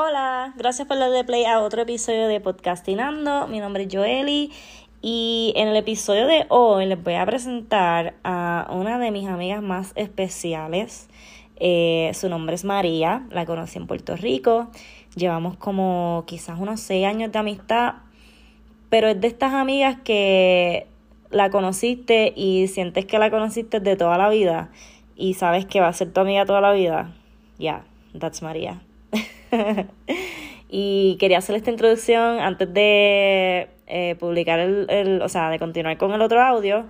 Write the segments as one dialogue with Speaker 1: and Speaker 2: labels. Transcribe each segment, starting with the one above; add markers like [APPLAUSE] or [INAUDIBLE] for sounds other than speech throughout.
Speaker 1: Hola, gracias por darle play a otro episodio de Podcastinando. Mi nombre es Joeli y en el episodio de hoy les voy a presentar a una de mis amigas más especiales. Eh, su nombre es María, la conocí en Puerto Rico. Llevamos como quizás unos seis años de amistad, pero es de estas amigas que la conociste y sientes que la conociste de toda la vida y sabes que va a ser tu amiga toda la vida. Ya, yeah, that's María. [LAUGHS] y quería hacer esta introducción antes de eh, publicar el, el, o sea, de continuar con el otro audio,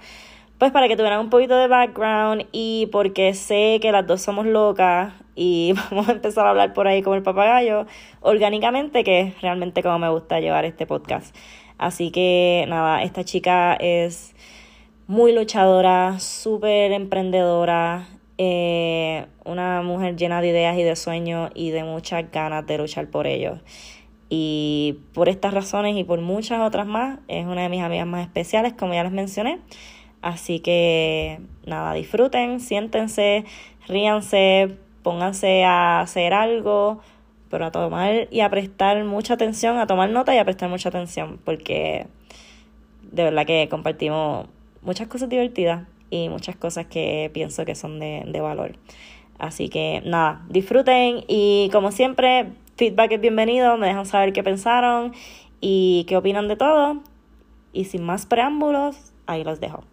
Speaker 1: pues para que tuvieran un poquito de background y porque sé que las dos somos locas y [LAUGHS] vamos a empezar a hablar por ahí como el papagayo, orgánicamente, que es realmente como me gusta llevar este podcast. Así que nada, esta chica es muy luchadora, súper emprendedora, eh, una mujer llena de ideas y de sueños y de muchas ganas de luchar por ellos. Y por estas razones y por muchas otras más, es una de mis amigas más especiales, como ya les mencioné. Así que nada, disfruten, siéntense, ríanse, pónganse a hacer algo, pero a tomar y a prestar mucha atención, a tomar nota y a prestar mucha atención, porque de verdad que compartimos muchas cosas divertidas y muchas cosas que pienso que son de, de valor. Así que nada, disfruten y como siempre, feedback es bienvenido, me dejan saber qué pensaron y qué opinan de todo. Y sin más preámbulos, ahí los dejo.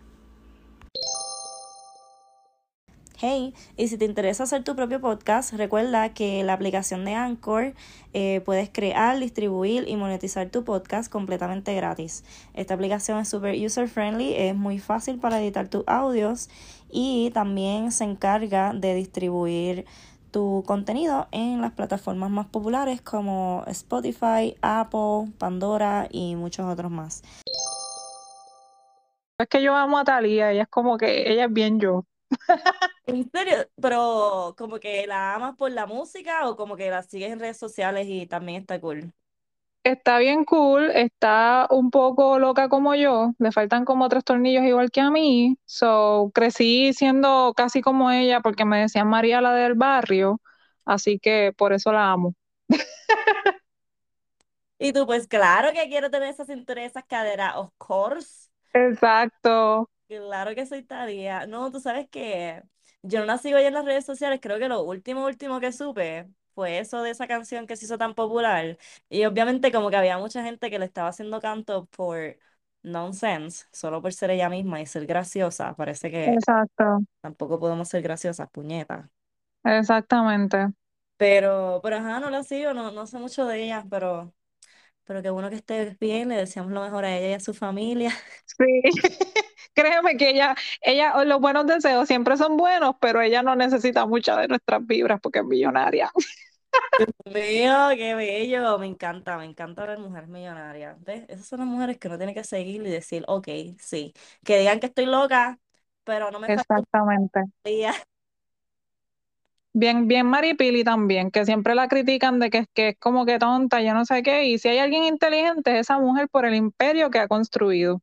Speaker 1: Y si te interesa hacer tu propio podcast, recuerda que la aplicación de Anchor eh, puedes crear, distribuir y monetizar tu podcast completamente gratis. Esta aplicación es super user friendly, es muy fácil para editar tus audios y también se encarga de distribuir tu contenido en las plataformas más populares como Spotify, Apple, Pandora y muchos otros más.
Speaker 2: Es que yo amo a Talía, ella es como que ella es bien yo. [LAUGHS]
Speaker 1: ¿En serio? Pero como que la amas por la música o como que la sigues en redes sociales y también está cool.
Speaker 2: Está bien cool, está un poco loca como yo, le faltan como tres tornillos igual que a mí, so crecí siendo casi como ella porque me decían María la del barrio, así que por eso la amo.
Speaker 1: y tú, pues claro que quiero tener esa cintura y esas caderas, of course.
Speaker 2: Exacto.
Speaker 1: Claro que soy Talía. No, tú sabes que yo no la sigo ya en las redes sociales, creo que lo último, último que supe fue eso de esa canción que se hizo tan popular. Y obviamente como que había mucha gente que le estaba haciendo canto por nonsense, solo por ser ella misma y ser graciosa. Parece que
Speaker 2: Exacto.
Speaker 1: tampoco podemos ser graciosas, puñetas.
Speaker 2: Exactamente.
Speaker 1: Pero, pero ajá, no la sigo, no, no sé mucho de ella, pero, pero qué bueno que esté bien, le deseamos lo mejor a ella y a su familia.
Speaker 2: Sí. [LAUGHS] créeme que ella, ella, los buenos deseos siempre son buenos, pero ella no necesita muchas de nuestras vibras porque es millonaria.
Speaker 1: Dios mío, qué bello, me encanta, me encanta ver mujeres millonarias. ¿Ves? Esas son las mujeres que uno tiene que seguir y decir, ok, sí, que digan que estoy loca, pero no me
Speaker 2: Exactamente. [LAUGHS] Bien, bien Maripili también, que siempre la critican de que, que es como que tonta, yo no sé qué, y si hay alguien inteligente es esa mujer por el imperio que ha construido.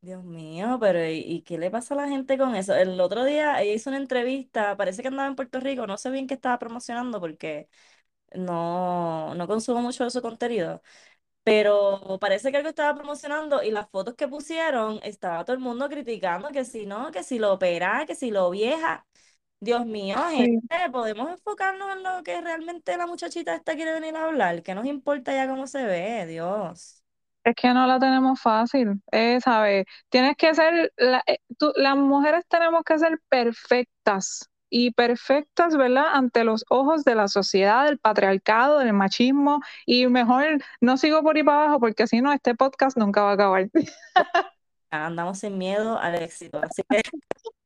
Speaker 1: Dios mío, pero ¿y, qué le pasa a la gente con eso? El otro día ella hizo una entrevista, parece que andaba en Puerto Rico, no sé bien qué estaba promocionando porque no, no consumo mucho de su contenido, pero parece que algo estaba promocionando y las fotos que pusieron estaba todo el mundo criticando que si no, que si lo opera, que si lo vieja. Dios mío, gente, podemos enfocarnos en lo que realmente la muchachita esta quiere venir a hablar, que nos importa ya cómo se ve, Dios.
Speaker 2: Es que no la tenemos fácil, eh, ¿sabes? Tienes que ser, eh, las mujeres tenemos que ser perfectas y perfectas, ¿verdad? Ante los ojos de la sociedad, del patriarcado, del machismo y mejor no sigo por ahí para abajo porque si no este podcast nunca va a acabar.
Speaker 1: Andamos sin miedo al éxito, así que [LAUGHS]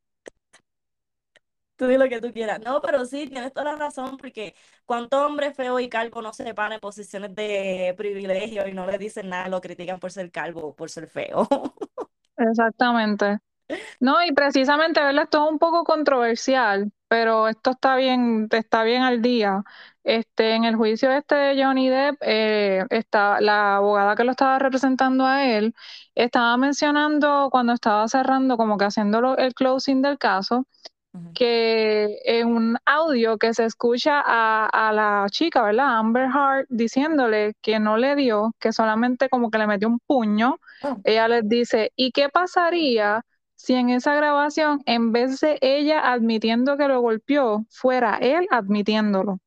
Speaker 1: tú di lo que tú quieras. No, pero sí, tienes toda la razón, porque cuánto hombre feo y calvo no se van en posiciones de privilegio y no le dicen nada, lo critican por ser calvo por ser feo. [LAUGHS]
Speaker 2: Exactamente. No, y precisamente, ¿verdad? Esto es un poco controversial, pero esto está bien, está bien al día. Este, en el juicio este de Johnny Depp, eh, está, la abogada que lo estaba representando a él, estaba mencionando cuando estaba cerrando, como que haciendo el closing del caso, Que en un audio que se escucha a, a la chica, ¿verdad? Amber Heard diciéndole que no le dio, que solamente como que le metió un puño,
Speaker 1: Oh,
Speaker 2: ella les dice, ¿y qué pasaría si en esa grabación, en vez de ella admitiendo que lo golpeó, fuera él admitiéndolo?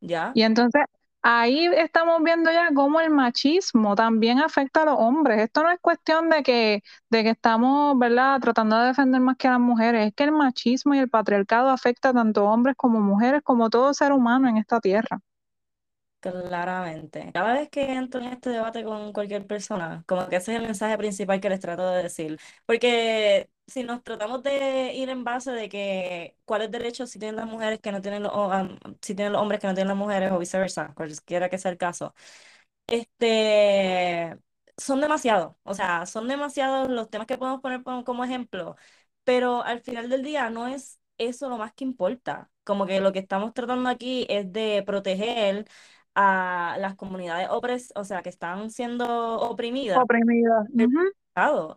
Speaker 1: ya,
Speaker 2: Y entonces ahí estamos viendo ya cómo el machismo también afecta a los hombres. Esto no es cuestión de que, de que estamos, ¿verdad?, tratando de defender más que a las mujeres. Es que el machismo y el patriarcado afecta tanto a hombres como mujeres, como todo ser humano en esta tierra.
Speaker 1: claramente. Cada vez que entro en este debate con cualquier persona, como que ese es el mensaje principal que les trato de decir. Porque si nos tratamos de ir en base de que cuáles derechos si tienen las mujeres que no tienen los, um, si tienen los hombres que no tienen las mujeres o viceversa, cualquiera que sea el caso. Este, son demasiados, o sea, son demasiados los temas que podemos poner como, ejemplo, pero al final del día no es eso lo más que importa. Como que lo que estamos tratando aquí es de proteger a las comunidades opres, o sea, que están siendo oprimidas
Speaker 2: Oprimida.
Speaker 1: del
Speaker 2: Ujú.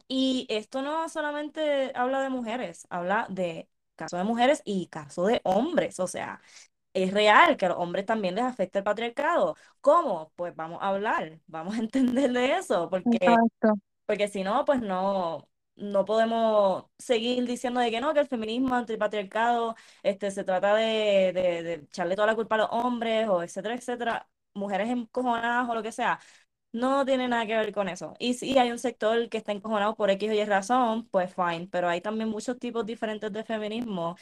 Speaker 1: Y esto no solamente habla de mujeres, habla de caso de mujeres y caso de hombres, o sea. Es real que a los hombres también les afecta el patriarcado. ¿Cómo? Pues vamos a hablar, [LAUGHS] vamos a entender de eso, porque,
Speaker 2: Exacto.
Speaker 1: porque si no, pues no, no podemos seguir diciendo de que no, que el feminismo antipatriarcado este, se trata de, de, de echarle toda la culpa a los hombres, o etcétera, etcétera, mujeres encojonadas o lo que sea. No tiene nada que ver con eso. Y si hay un sector que está encojonado por X o Y razón, pues fine, pero hay también muchos tipos diferentes de feminismo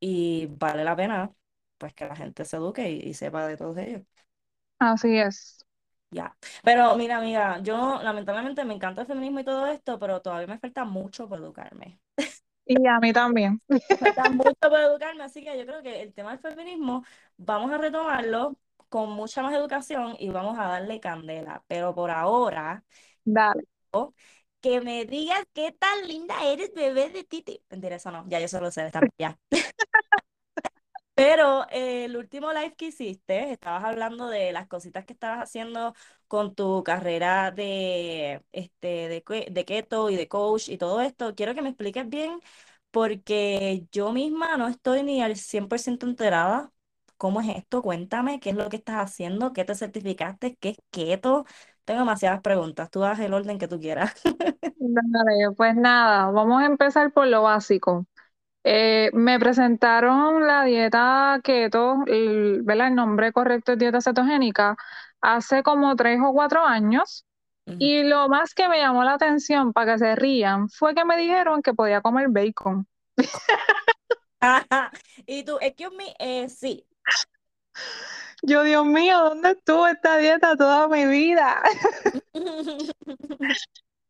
Speaker 1: y vale la pena pues que la gente se eduque y, y sepa de todos ellos.
Speaker 2: Así es.
Speaker 1: Ya. Pero mira, amiga, yo lamentablemente me encanta el feminismo y todo esto, pero todavía me falta mucho por educarme.
Speaker 2: Y a mí también. [LAUGHS]
Speaker 1: Me falta mucho por educarme, así que yo creo que el tema del feminismo vamos a retomarlo con mucha más educación y vamos a darle candela. Pero por ahora,
Speaker 2: Dale.
Speaker 1: que me digas qué tan linda eres, bebé de Titi. Mentira, eso no, ya yo solo sé, está ya. [LAUGHS] Pero eh, el último live que hiciste, estabas hablando de las cositas que estabas haciendo con tu carrera de, este, de, de keto y de coach y todo esto. Quiero que me expliques bien porque yo misma no estoy ni al 100% enterada. ¿Cómo es esto? Cuéntame, ¿qué es lo que estás haciendo? ¿Qué te certificaste? ¿Qué es keto? Tengo demasiadas preguntas. Tú haz el orden que tú quieras. [LAUGHS]
Speaker 2: Dale, pues nada, vamos a empezar por lo básico. Eh, me presentaron la dieta keto, el, ¿verdad? El nombre correcto es dieta cetogénica, hace como tres o cuatro años. Y lo más que me llamó la atención para que se rían fue que me dijeron que podía comer bacon. [LAUGHS]
Speaker 1: Y tú, excuse me, eh, sí.
Speaker 2: Yo, Dios mío, ¿dónde estuvo esta dieta toda mi vida? [LAUGHS]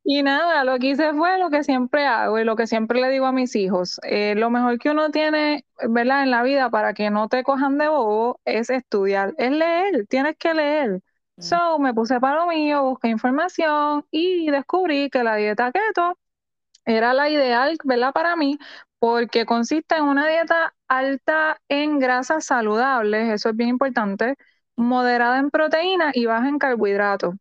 Speaker 2: Y nada, lo que hice fue lo que siempre hago y lo que siempre le digo a mis hijos. Eh, lo mejor que uno tiene, ¿verdad? En la vida para que no te cojan de bobo es estudiar, es leer, tienes que leer.
Speaker 1: Mm,
Speaker 2: So, me puse para lo mío, busqué información y descubrí que la dieta keto era la ideal, ¿verdad? Para mí, porque consiste en una dieta alta en grasas saludables, eso es bien importante, moderada en proteínas y baja en carbohidratos.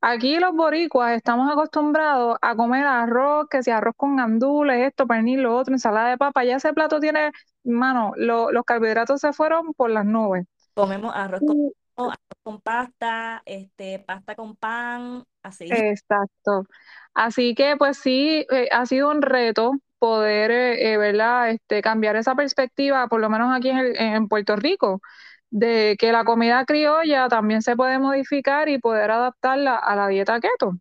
Speaker 2: Aquí los boricuas estamos acostumbrados a comer arroz, que si arroz con gandules, esto, pernil, lo otro, ensalada de papa. Ya ese plato tiene, mano, lo- los carbohidratos se fueron por las nubes.
Speaker 1: Comemos arroz con, arroz con pasta, este, pasta con pan, así.
Speaker 2: Exacto. Así que pues sí, eh, ha sido un reto poder, eh, eh, ¿verdad? Este, cambiar esa perspectiva, por lo menos aquí en, el- en Puerto Rico, de que la comida criolla también se puede modificar y poder adaptarla a la dieta keto.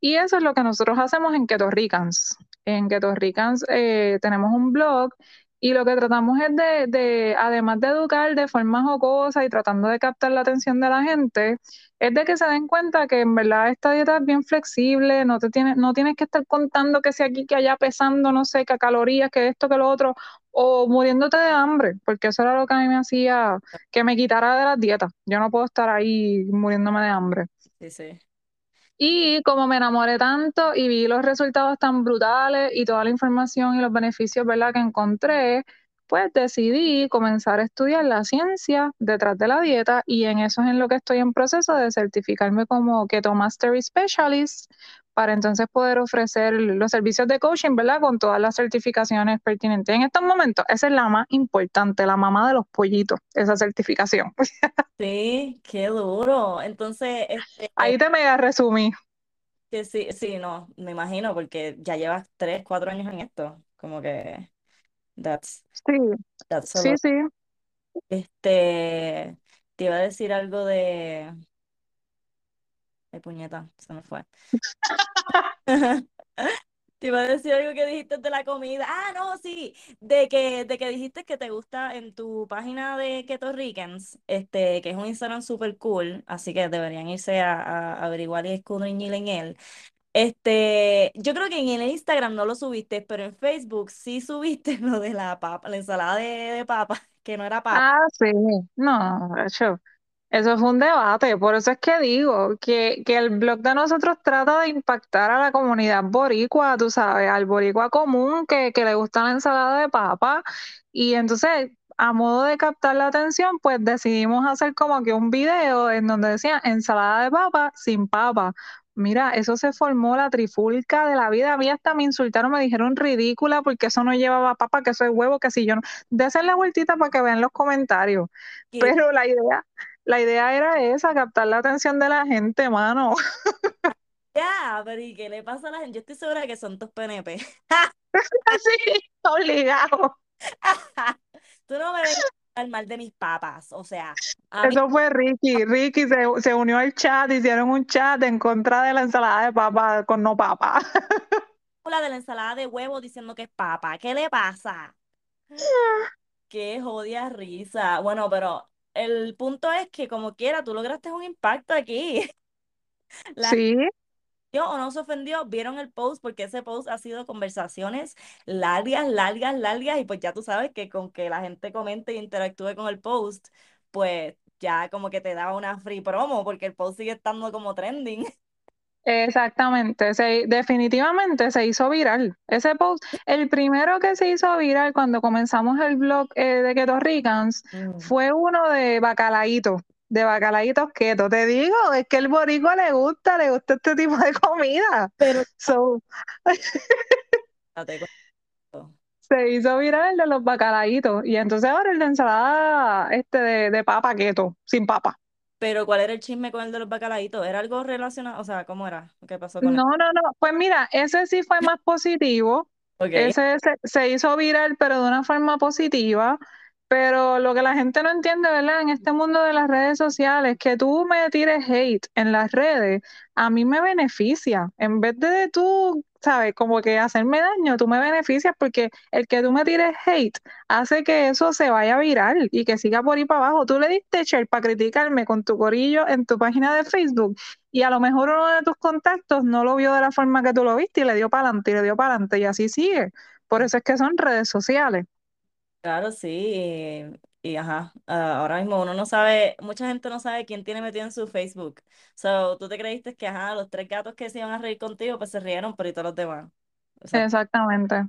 Speaker 2: Y eso es lo que nosotros hacemos en Keto Ricans. En Keto Ricans eh, tenemos un blog y lo que tratamos es de, de, además de educar de forma jocosa y tratando de captar la atención de la gente, es de que se den cuenta que en verdad esta dieta es bien flexible, no te tienes, no tienes que estar contando que si aquí, que allá pesando, no sé, qué calorías, que esto, que lo otro, o muriéndote de hambre, porque eso era lo que a mí me hacía que me quitara de las dietas. Yo no puedo estar ahí muriéndome de hambre.
Speaker 1: Sí, sí.
Speaker 2: Y como me enamoré tanto y vi los resultados tan brutales y toda la información y los beneficios, ¿verdad?, que encontré, pues decidí comenzar a estudiar la ciencia detrás de la dieta y en eso es en lo que estoy en proceso de certificarme como Keto Mastery Specialist para entonces poder ofrecer los servicios de coaching, ¿verdad? Con todas las certificaciones pertinentes. En estos momentos, esa es la más importante, la mamá de los pollitos, esa certificación. [LAUGHS]
Speaker 1: Sí, qué duro. Entonces, este,
Speaker 2: Ahí te mega resumí.
Speaker 1: que sí, sí, no, me imagino, porque ya llevas tres, cuatro años en esto. Como que that's,
Speaker 2: Sí,
Speaker 1: that's
Speaker 2: sí,
Speaker 1: lot.
Speaker 2: sí.
Speaker 1: Este, te iba a decir algo de. Ay, puñeta, se me fue. [LAUGHS] [LAUGHS] Te iba a decir algo que dijiste de la comida. Ah, no, sí, de que, de que dijiste que te gusta en tu página de Keto Ricans, este, que es un Instagram súper cool, así que deberían irse a, a averiguar y escudriñar en él. Este, yo creo que en el Instagram no lo subiste, pero en Facebook sí subiste [LAUGHS] lo de la papa, la ensalada de, de papa, que no era papa.
Speaker 2: Ah, sí. No, hecho. Eso fue un debate, por eso es que digo que, que el blog de nosotros trata de impactar a la comunidad boricua, tú sabes, al boricua común que, que le gusta la ensalada de papa. Y entonces, a modo de captar la atención, pues decidimos hacer como que un video en donde decía ensalada de papa sin papa. Mira, eso se formó la trifulca de la vida. A mí hasta me insultaron, me dijeron ridícula porque eso no llevaba papa, que eso es huevo, que si yo no. Desen la vueltita para que vean los comentarios. Pero la idea la idea era esa, captar la atención de la gente, mano. [LAUGHS]
Speaker 1: ya, pero ¿y qué le pasa a la gente? Yo estoy segura que son tus PNP. [LAUGHS]
Speaker 2: Sí, obligado. [LAUGHS]
Speaker 1: Tú no me vengas a hablar mal de mis papas, o sea, mí
Speaker 2: Eso fue Ricky. Ricky se, se unió al chat, hicieron un chat en contra de la ensalada de papa con no papa.
Speaker 1: la de la ensalada de huevo diciendo que es papa. ¿Qué le pasa? Qué jodia risa. Bueno, pero el punto es que como quiera, tú lograste un impacto aquí. [LAUGHS] La
Speaker 2: Sí,
Speaker 1: gente o no se ofendió, vieron el post porque ese post ha sido conversaciones largas, largas, largas y pues ya tú sabes que con que la gente comente e interactúe con el post, pues ya como que te da una free promo porque el post sigue estando como trending. [LAUGHS]
Speaker 2: exactamente. Se, definitivamente se hizo viral. Ese post, el primero que se hizo viral cuando comenzamos el blog eh, de Keto Ricans
Speaker 1: Mm.
Speaker 2: fue uno de bacalaíto, de bacalaítos keto. Te digo, es que el boricua le gusta, le gusta este tipo de comida.
Speaker 1: Pero
Speaker 2: So, se hizo viral el de los bacalaitos y entonces ahora el de ensalada este de, de papa keto, sin papa.
Speaker 1: Pero ¿cuál era el chisme con el de los bacalaitos? ¿Era algo relacionado? O sea, ¿cómo era? ¿Qué pasó con él?
Speaker 2: No, no, no. Pues mira, ese sí fue más positivo. [LAUGHS]
Speaker 1: Ok.
Speaker 2: Ese se, se hizo viral, pero de una forma positiva. Pero lo que la gente no entiende, ¿verdad? En este mundo de las redes sociales, que tú me tires hate en las redes, a mí me beneficia. En vez de tú, ¿sabes? Como que hacerme daño, tú me beneficias porque el que tú me tires hate hace que eso se vaya viral y que siga por ahí para abajo. Tú le diste share para criticarme con tu corillo en tu página de Facebook y a lo mejor uno de tus contactos no lo vio de la forma que tú lo viste y le dio para adelante y le dio para adelante y así sigue. Por eso es que son redes sociales.
Speaker 1: Claro, sí. Y, ajá, ah, ahora mismo uno no sabe, mucha gente no sabe quién tiene metido en su Facebook. So, tú te creíste que, ajá, los tres gatos que se iban a reír contigo, pues se rieron, pero y todos los demás. O sea,
Speaker 2: Exactamente.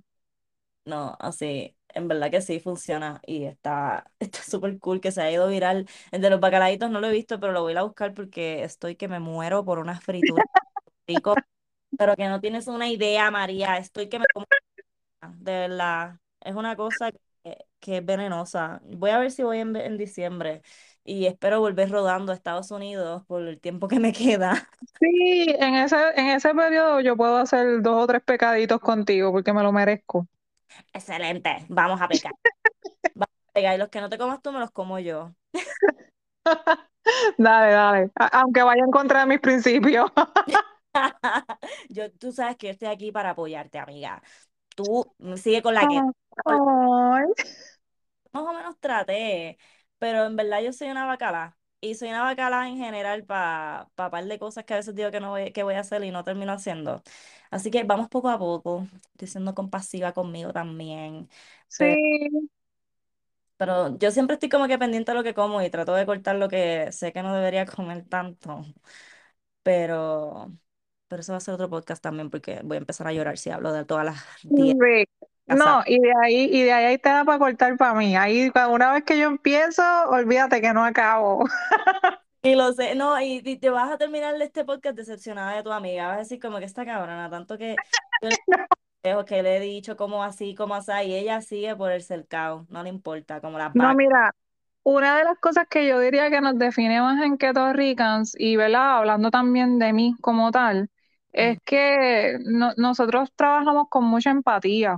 Speaker 1: no, así, en verdad que sí funciona y está [LAUGHS] está súper cool que se ha ido viral. El de los bacalaitos no lo he visto, pero lo voy a ir a buscar porque estoy que me muero por unas frituras rico, pero que no tienes una idea, María. Estoy que me como, de verdad. Es una cosa que, que es venenosa. Voy a ver si voy en, en diciembre y espero volver rodando a Estados Unidos por el tiempo que me queda. [LAUGHS]
Speaker 2: Sí, en ese, en ese periodo yo puedo hacer dos o tres pecaditos contigo porque me lo merezco.
Speaker 1: Excelente, vamos a pecar. Vamos a pecar y los que no te comas tú me los como yo. [LAUGHS]
Speaker 2: Dale, dale. A- aunque vaya en contra de mis principios. [LAUGHS]
Speaker 1: Yo, tú sabes que yo estoy aquí para apoyarte, amiga. Tú sigue con la que
Speaker 2: Ay.
Speaker 1: Más o menos traté, pero en verdad yo soy una bacala. Y soy una bacala en general para pa par de cosas que a veces digo que no voy, que voy a hacer y no termino haciendo. Así que vamos poco a poco. Estoy siendo compasiva conmigo también. Pero,
Speaker 2: Sí,
Speaker 1: pero yo siempre estoy como que pendiente de lo que como y trato de cortar lo que sé que no debería comer tanto. Pero, pero eso va a ser otro podcast también porque voy a empezar a llorar si hablo de todas las dietas.
Speaker 2: Rick. No, y de ahí, y de ahí hay tela para cortar para mí. Ahí, una vez que yo empiezo, olvídate que no acabo.
Speaker 1: Y lo sé, no, y, y te vas a terminar este podcast decepcionada de tu amiga. Vas a decir como que esta cabrona, tanto que yo le que le he dicho como así, como así, y ella sigue por el cercado, no le importa, como las
Speaker 2: No, mira, una de las cosas que yo diría que nos define más en Keto Ricans, y ¿verdad? hablando también de mí como tal, es que no- nosotros trabajamos con mucha empatía.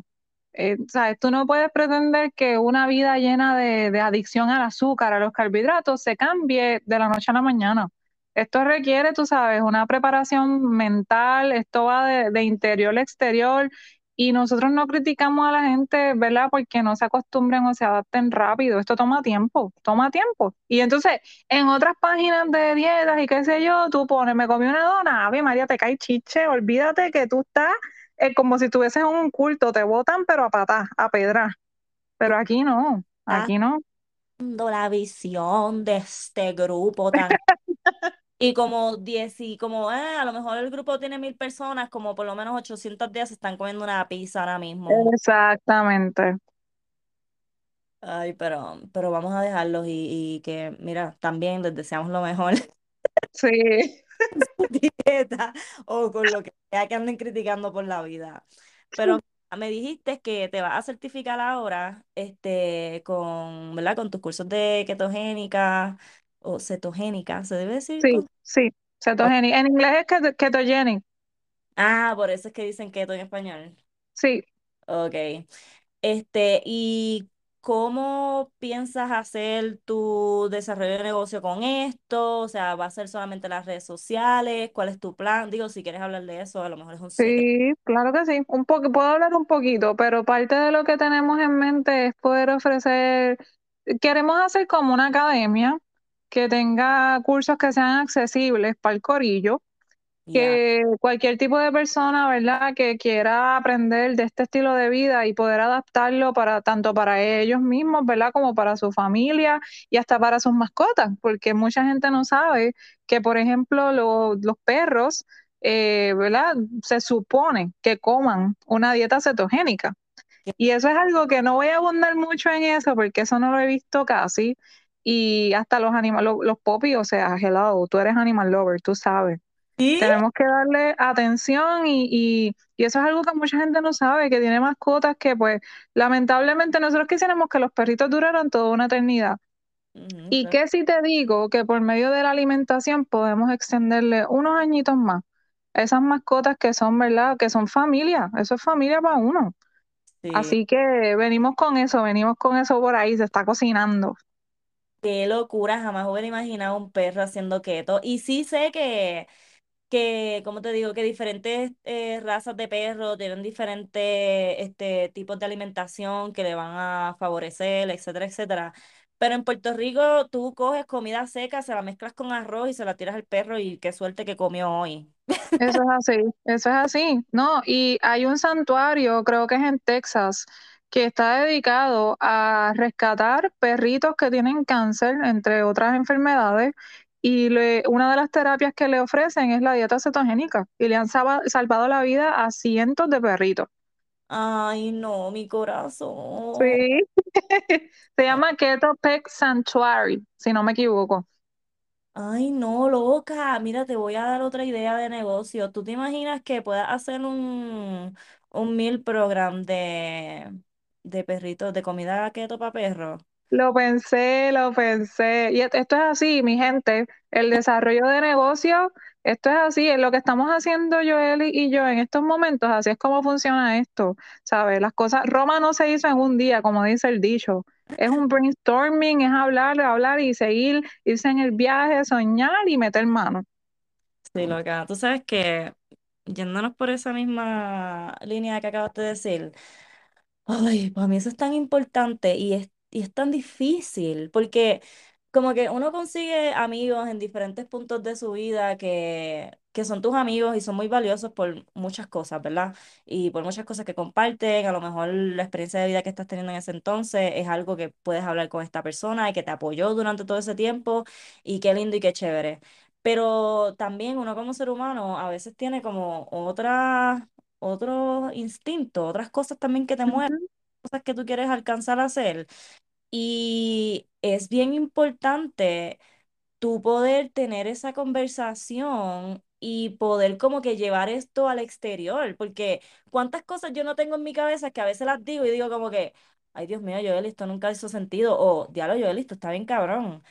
Speaker 2: Eh, ¿sabes? Tú no puedes pretender que una vida llena de, adicción al azúcar, a los carbohidratos, se cambie de la noche a la mañana. Esto requiere, tú sabes, una preparación mental, esto va de, de interior a exterior, y nosotros no criticamos a la gente, ¿verdad? Porque no se acostumbren o se adapten rápido. Esto toma tiempo, toma tiempo. Y entonces, en otras páginas de dietas y qué sé yo, tú pones, me comí una dona, Ave María, te cae chiche, olvídate que tú estás es como si estuvieses en un culto, te botan, pero a patá, a pedra. Pero aquí no, aquí no.
Speaker 1: la visión de este grupo tan... [LAUGHS] Y como 10 y como, eh, a lo mejor el grupo tiene mil personas, como por lo menos 800 días se están comiendo una pizza ahora mismo.
Speaker 2: Exactamente.
Speaker 1: Ay, pero, pero vamos a dejarlos y, y que, mira, también les deseamos lo mejor.
Speaker 2: Sí, [LAUGHS]
Speaker 1: su dieta o con lo que sea que anden criticando por la vida. Pero [LAUGHS] me dijiste que te vas a certificar ahora este, con, ¿verdad? Con tus cursos de ketogénica o cetogénica, ¿se debe decir
Speaker 2: sí, sí. Cetogenic. En inglés es keto- ketogenic.
Speaker 1: Ah, por eso es que dicen keto en español.
Speaker 2: Sí.
Speaker 1: Ok. Este, ¿y cómo piensas hacer tu desarrollo de negocio con esto? O sea, ¿va a ser solamente las redes sociales? ¿Cuál es tu plan? Digo, si quieres hablar de eso, a lo mejor es un.
Speaker 2: Sí, claro que sí. Un poco, puedo hablar un poquito, pero parte de lo que tenemos en mente es poder ofrecer, queremos hacer como una academia que tenga cursos que sean accesibles para el corillo Que cualquier tipo de persona, ¿verdad?, que quiera aprender de este estilo de vida y poder adaptarlo para tanto para ellos mismos, ¿verdad?, como para su familia y hasta para sus mascotas, porque mucha gente no sabe que, por ejemplo, lo- los perros, eh, ¿verdad?, se supone que coman una dieta cetogénica. Y eso es algo que no voy a abundar mucho en eso, porque eso no lo he visto casi. Y hasta los animales, los, los popis, o sea, hello, tú eres animal lover, tú sabes.
Speaker 1: ¿Sí?
Speaker 2: Tenemos que darle atención y, y, y eso es algo que mucha gente no sabe, que tiene mascotas que pues lamentablemente nosotros quisiéramos que los perritos duraran toda una eternidad. Y
Speaker 1: claro.
Speaker 2: que si te digo que por medio de la alimentación podemos extenderle unos añitos más esas mascotas que son, ¿verdad? Que son familia, eso es familia para uno.
Speaker 1: Sí.
Speaker 2: Así que venimos con eso, venimos con eso por ahí, se está cocinando.
Speaker 1: Qué locura, jamás hubiera imaginado un perro haciendo keto. Y sí sé que, que como te digo, que diferentes eh, razas de perros tienen diferentes este, tipos de alimentación que le van a favorecer, etcétera, etcétera. Pero en Puerto Rico tú coges comida seca, se la mezclas con arroz y se la tiras al perro y qué suerte que comió hoy.
Speaker 2: Eso es así, eso es así, ¿no? Y hay un santuario, creo que es en Texas, que está dedicado a rescatar perritos que tienen cáncer, entre otras enfermedades, y le- una de las terapias que le ofrecen es la dieta cetogénica, y le han salvado la vida a cientos de perritos.
Speaker 1: Ay, no, mi corazón.
Speaker 2: Sí, [LAUGHS] se llama Keto Pet Sanctuary, si no me equivoco.
Speaker 1: Ay, no, loca. Mira, te voy a dar otra idea de negocio. ¿Tú te imaginas que puedas hacer un, un meal program de, de perritos, de comida keto para perros?
Speaker 2: Lo pensé, lo pensé. Y et- esto es así, mi gente, el desarrollo de negocio, esto es así, es lo que estamos haciendo Joel y yo en estos momentos, así es como funciona esto, ¿sabes? Las cosas, Roma no se hizo en un día, como dice el dicho, es un brainstorming, es hablar, hablar y seguir, irse en el viaje, soñar y meter mano.
Speaker 1: Sí, loca. Tú sabes que, yéndonos por esa misma línea que acabaste de decir, Ay, para mí eso es tan importante y es, y es tan difícil, porque como que uno consigue amigos en diferentes puntos de su vida que, que son tus amigos y son muy valiosos por muchas cosas, ¿verdad? Y por muchas cosas que comparten, a lo mejor la experiencia de vida que estás teniendo en ese entonces es algo que puedes hablar con esta persona y que te apoyó durante todo ese tiempo y qué lindo y qué chévere. Pero también uno como ser humano a veces tiene como otras otros instintos, otras cosas también que te mueven, cosas que tú quieres alcanzar a hacer. Y es bien importante tú poder tener esa conversación y poder como que llevar esto al exterior, porque cuántas cosas yo no tengo en mi cabeza que a veces las digo y digo como que, ay Dios mío, Joel, esto nunca hizo sentido, o diablo, Joel, esto está bien cabrón,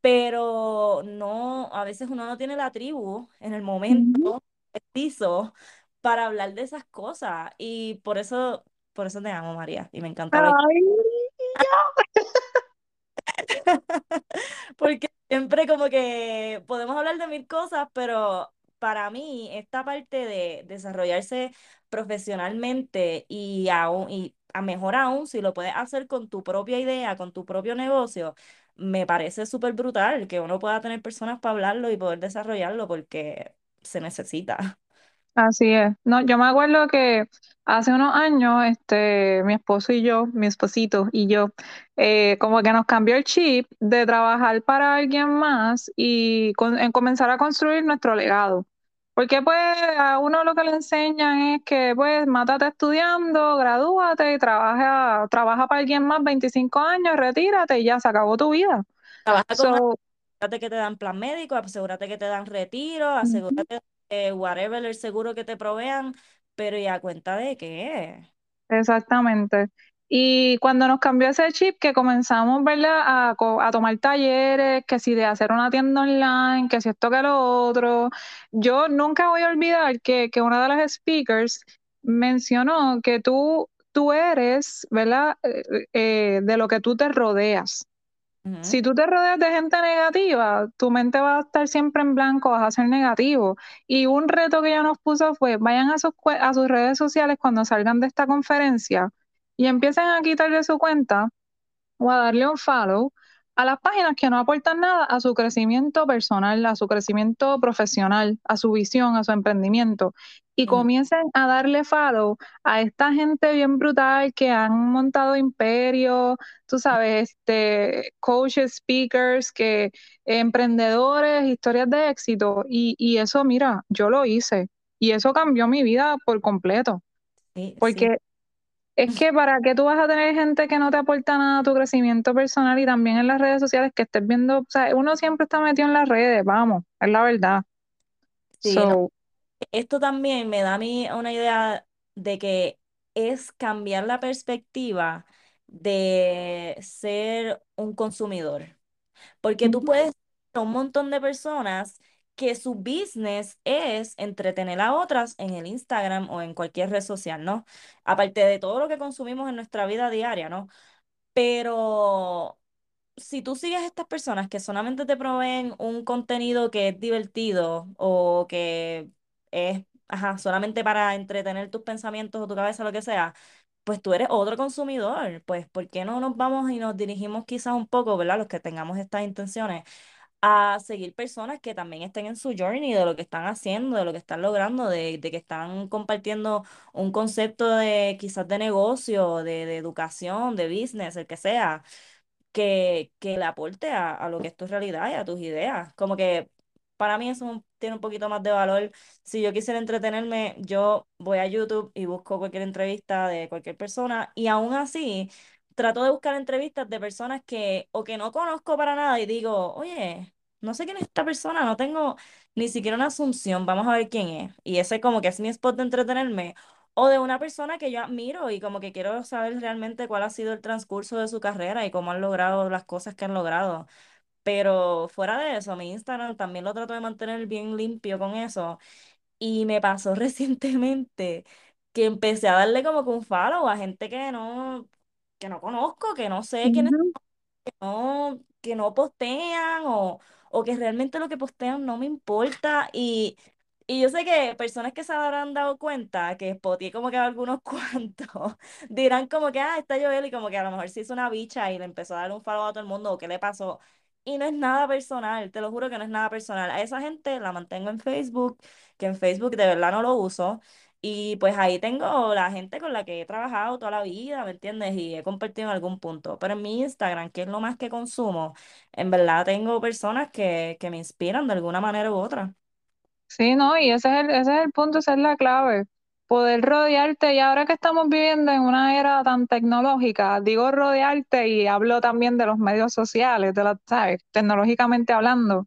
Speaker 1: pero no, a veces uno no tiene la tribu en el momento preciso para hablar de esas cosas y por eso, por eso te amo, María, y me encanta
Speaker 2: Ay, [LAUGHS]
Speaker 1: Porque siempre como que podemos hablar de mil cosas, pero para mí esta parte de desarrollarse profesionalmente y aún y a mejor aún si lo puedes hacer con tu propia idea, con tu propio negocio, me parece súper brutal que uno pueda tener personas para hablarlo y poder desarrollarlo porque se necesita.
Speaker 2: Así es. No, yo me acuerdo que hace unos años, este, mi esposo y yo, mi esposito y yo, eh, como que nos cambió el chip de trabajar para alguien más y con- en comenzar a construir nuestro legado. Porque pues a uno lo que le enseñan es que pues mátate estudiando, gradúate y trabaja, trabaja para alguien más 25 años, retírate y ya se acabó tu vida.
Speaker 1: Trabaja con
Speaker 2: So,
Speaker 1: asegúrate que te dan plan médico, asegúrate que te dan retiro,
Speaker 2: ujú.
Speaker 1: asegúrate de whatever el seguro que te provean, pero ¿y a cuenta de qué?
Speaker 2: Exactamente. Y cuando nos cambió ese chip, que comenzamos, ¿verdad? A tomar talleres, que si de hacer una tienda online, que si esto que lo otro, yo nunca voy a olvidar que, que una de las speakers mencionó que tú, tú eres, ¿verdad? Eh, eh, de lo que tú te rodeas. Si tú te rodeas de gente negativa, tu mente va a estar siempre en blanco, vas a ser negativo. Y un reto que ella nos puso fue, vayan a a sus redes sociales cuando salgan de esta conferencia y empiecen a quitarle su cuenta o a darle un follow a las páginas que no aportan nada a su crecimiento personal, a su crecimiento profesional, a su visión, a su emprendimiento. Y
Speaker 1: ujú.
Speaker 2: comiencen a darle follow a esta gente bien brutal que han montado imperios, tú sabes, este, coaches, speakers, que, emprendedores, historias de éxito. Y, y eso, mira, yo lo hice. Y eso cambió mi vida por completo.
Speaker 1: Sí, sí,
Speaker 2: Porque es que para qué tú vas a tener gente que no te aporta nada a tu crecimiento personal y también en las redes sociales que estés viendo, o sea, uno siempre está metido en las redes, vamos, es la verdad.
Speaker 1: sí.
Speaker 2: So,
Speaker 1: Esto también me da a mí una idea de que es cambiar la perspectiva de ser un consumidor. Porque tú puedes a un montón de personas que su business es entretener a otras en el Instagram o en cualquier red social, ¿no? Aparte de todo lo que consumimos en nuestra vida diaria, ¿no? Pero si tú sigues a estas personas que solamente te proveen un contenido que es divertido o que es, ajá, solamente para entretener tus pensamientos o tu cabeza, lo que sea, pues tú eres otro consumidor. Pues, ¿por qué no nos vamos y nos dirigimos quizás un poco, ¿verdad? Los que tengamos estas intenciones a seguir personas que también estén en su journey de lo que están haciendo, de lo que están logrando, de, de que están compartiendo un concepto de quizás de negocio, de, de educación, de business, el que sea que, que le aporte a, a lo que es tu realidad y a tus ideas. Como que para mí eso tiene un poquito más de valor. Si yo quisiera entretenerme, yo voy a YouTube y busco cualquier entrevista de cualquier persona y aún así trato de buscar entrevistas de personas que o que no conozco para nada y digo, oye, no sé quién es esta persona, no tengo ni siquiera una asunción, vamos a ver quién es. Y ese como que es mi spot de entretenerme. O de una persona que yo admiro y como que quiero saber realmente cuál ha sido el transcurso de su carrera y cómo han logrado las cosas que han logrado. Pero fuera de eso, mi Instagram también lo trato de mantener bien limpio con eso. Y me pasó [LAUGHS] recientemente que empecé a darle como que un follow a gente que no, que no conozco, que no sé quién
Speaker 2: ujú,
Speaker 1: no, que no postean o, o que realmente lo que postean no me importa. Y, y yo sé que personas que se habrán dado cuenta que Spotify como que algunos [LAUGHS] cuantos dirán como que, ah, está Joel y como que a lo mejor se hizo una bicha y le empezó a dar un follow a todo el mundo o qué le pasó. Y no es nada personal, te lo juro que no es nada personal. A esa gente la mantengo en Facebook, que en Facebook de verdad no lo uso. Y pues ahí tengo la gente con la que he trabajado toda la vida, ¿me entiendes? Y he compartido en algún punto. Pero en mi Instagram, que es lo más que consumo, en verdad tengo personas que, que me inspiran de alguna manera u otra.
Speaker 2: Sí, no, y ese es el, ese es el punto, esa es la clave. Poder rodearte, y ahora que estamos viviendo en una era tan tecnológica, digo rodearte y hablo también de los medios sociales, de la, ¿sabes? Tecnológicamente hablando,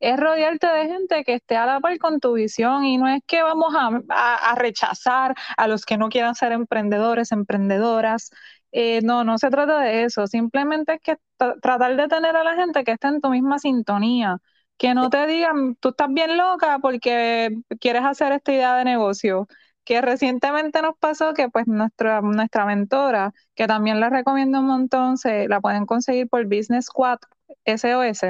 Speaker 2: es rodearte de gente que esté a la par con tu visión y no es que vamos a, a, rechazar a los que no quieran ser emprendedores, emprendedoras. Eh, no, no se trata de eso, simplemente es que tratar de tener a la gente que esté en tu misma sintonía, que no te digan, tú estás bien loca porque quieres hacer esta idea de negocio que recientemente nos pasó que pues nuestra, nuestra mentora, que también la recomiendo un montón, se la pueden conseguir por Business Squad SOS.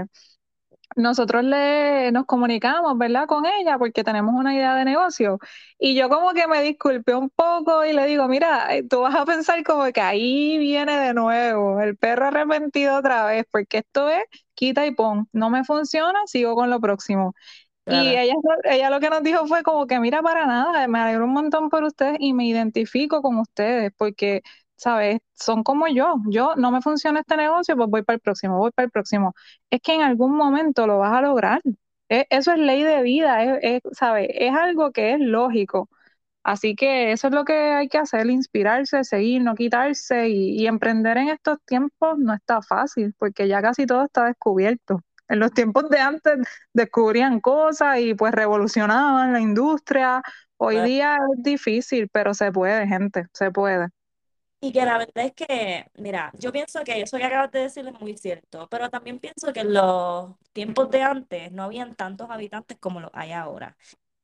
Speaker 2: Nosotros le nos comunicamos, ¿verdad? Con ella porque tenemos una idea de negocio. Y yo como que me disculpé un poco y le digo, mira, eh, tú vas a pensar como que ahí viene de nuevo el perro arrepentido otra vez, porque esto es quita y pon. No me funciona, sigo con lo próximo. Y ella, ella lo que nos dijo fue como que, mira, para nada, me alegro un montón por ustedes y me identifico con ustedes, porque, ¿sabes? Son como yo. Yo no me funciona este negocio, pues voy para el próximo, voy para el próximo. Es que en algún momento lo vas a lograr. E, eso es ley de vida, es, ¿sabes? Es algo que es lógico. Así que eso es lo que hay que hacer, inspirarse, seguir, no quitarse y, y emprender en estos tiempos no está fácil, porque ya casi todo está descubierto. En los tiempos de antes descubrían cosas y pues revolucionaban la industria. Hoy día es difícil, pero se puede, gente, se puede.
Speaker 1: Y que la verdad es que, mira, yo pienso que eso que acabas de decir es muy cierto, pero también pienso que en los tiempos de antes no habían tantos habitantes como los hay ahora.